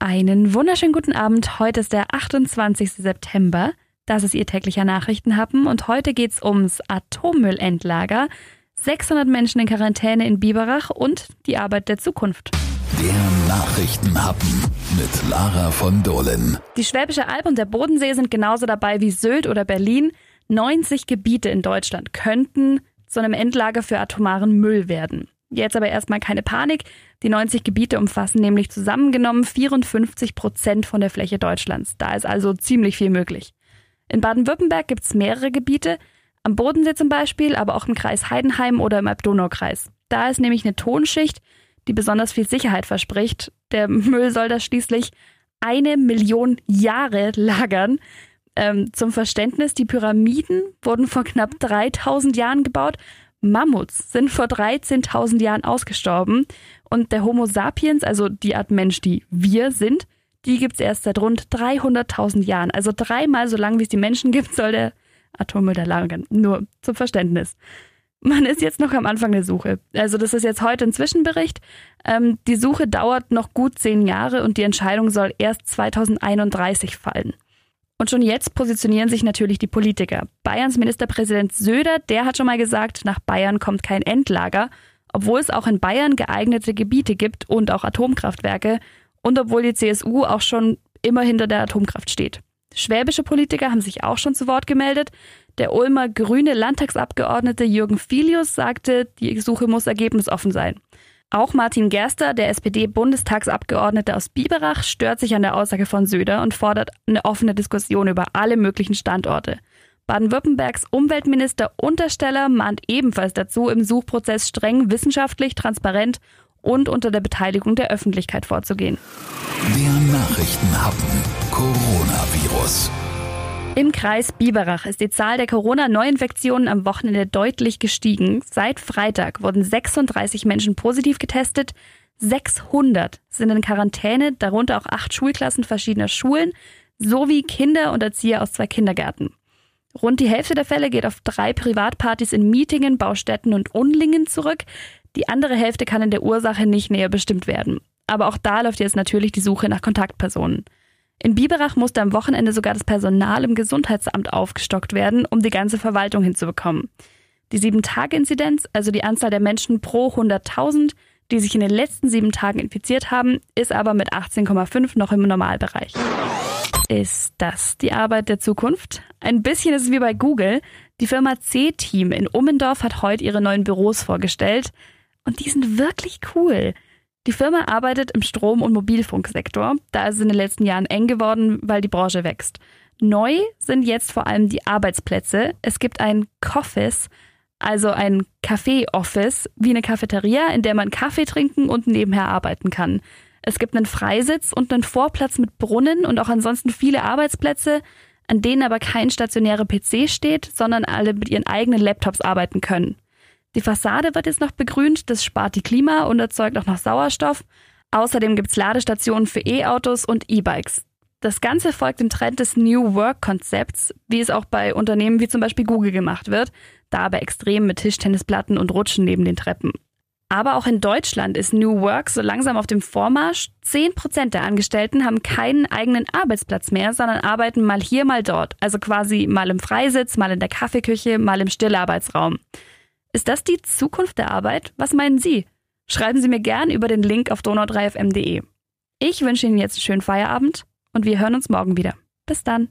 Einen wunderschönen guten Abend. Heute ist der 28. September. Das ist Ihr täglicher Nachrichtenhappen und heute geht's ums Atommüllendlager, 600 Menschen in Quarantäne in Biberach und die Arbeit der Zukunft. Der Nachrichtenhappen mit Lara von Dohlen. Die Schwäbische Alb und der Bodensee sind genauso dabei wie Sylt oder Berlin. 90 Gebiete in Deutschland könnten zu einem Endlager für atomaren Müll werden. Jetzt aber erstmal keine Panik. Die 90 Gebiete umfassen nämlich zusammengenommen 54 Prozent von der Fläche Deutschlands. Da ist also ziemlich viel möglich. In Baden-Württemberg gibt es mehrere Gebiete, am Bodensee zum Beispiel, aber auch im Kreis Heidenheim oder im Alb-Donau-Kreis. Da ist nämlich eine Tonschicht, die besonders viel Sicherheit verspricht. Der Müll soll da schließlich eine Million Jahre lagern. Ähm, zum Verständnis, die Pyramiden wurden vor knapp 3000 Jahren gebaut Mammuts sind vor 13.000 Jahren ausgestorben und der Homo sapiens, also die Art Mensch, die wir sind, die gibt es erst seit rund 300.000 Jahren. Also dreimal so lang, wie es die Menschen gibt, soll der Atommüll da lagern. Nur zum Verständnis. Man ist jetzt noch am Anfang der Suche. Also das ist jetzt heute ein Zwischenbericht. Ähm, die Suche dauert noch gut zehn Jahre und die Entscheidung soll erst 2031 fallen. Und schon jetzt positionieren sich natürlich die Politiker. Bayerns Ministerpräsident Söder, der hat schon mal gesagt, nach Bayern kommt kein Endlager, obwohl es auch in Bayern geeignete Gebiete gibt und auch Atomkraftwerke und obwohl die CSU auch schon immer hinter der Atomkraft steht. Schwäbische Politiker haben sich auch schon zu Wort gemeldet. Der Ulmer grüne Landtagsabgeordnete Jürgen Filius sagte, die Suche muss ergebnisoffen sein. Auch Martin Gerster, der SPD-Bundestagsabgeordnete aus Biberach, stört sich an der Aussage von Söder und fordert eine offene Diskussion über alle möglichen Standorte. Baden-Württembergs Umweltminister Untersteller mahnt ebenfalls dazu, im Suchprozess streng wissenschaftlich, transparent und unter der Beteiligung der Öffentlichkeit vorzugehen. Der Nachrichtenhappen Coronavirus. Im Kreis Biberach ist die Zahl der Corona-Neuinfektionen am Wochenende deutlich gestiegen. Seit Freitag wurden 36 Menschen positiv getestet. 600 sind in Quarantäne, darunter auch acht Schulklassen verschiedener Schulen sowie Kinder und Erzieher aus zwei Kindergärten. Rund die Hälfte der Fälle geht auf drei Privatpartys in Mietingen, Baustätten und Unlingen zurück. Die andere Hälfte kann in der Ursache nicht näher bestimmt werden. Aber auch da läuft jetzt natürlich die Suche nach Kontaktpersonen. In Biberach musste am Wochenende sogar das Personal im Gesundheitsamt aufgestockt werden, um die ganze Verwaltung hinzubekommen. Die Sieben-Tage-Inzidenz, also die Anzahl der Menschen pro 100.000, die sich in den letzten sieben Tagen infiziert haben, ist aber mit 18,5 noch im Normalbereich. Ist das die Arbeit der Zukunft? Ein bisschen ist es wie bei Google. Die Firma C-Team in Ummendorf hat heute ihre neuen Büros vorgestellt. Und die sind wirklich cool. Die Firma arbeitet im Strom- und Mobilfunksektor. Da ist es in den letzten Jahren eng geworden, weil die Branche wächst. Neu sind jetzt vor allem die Arbeitsplätze. Es gibt ein Coffees, also ein Café-Office, wie eine Cafeteria, in der man Kaffee trinken und nebenher arbeiten kann. Es gibt einen Freisitz und einen Vorplatz mit Brunnen und auch ansonsten viele Arbeitsplätze, an denen aber kein stationärer PC steht, sondern alle mit ihren eigenen Laptops arbeiten können. Die Fassade wird jetzt noch begrünt, das spart die Klima und erzeugt auch noch Sauerstoff. Außerdem gibt es Ladestationen für E-Autos und E-Bikes. Das Ganze folgt dem Trend des New Work-Konzepts, wie es auch bei Unternehmen wie zum Beispiel Google gemacht wird, da aber extrem mit Tischtennisplatten und Rutschen neben den Treppen. Aber auch in Deutschland ist New Work so langsam auf dem Vormarsch. Zehn Prozent der Angestellten haben keinen eigenen Arbeitsplatz mehr, sondern arbeiten mal hier, mal dort. Also quasi mal im Freisitz, mal in der Kaffeeküche, mal im Stillarbeitsraum. Ist das die Zukunft der Arbeit? Was meinen Sie? Schreiben Sie mir gern über den Link auf donau3fm.de. Ich wünsche Ihnen jetzt einen schönen Feierabend und wir hören uns morgen wieder. Bis dann.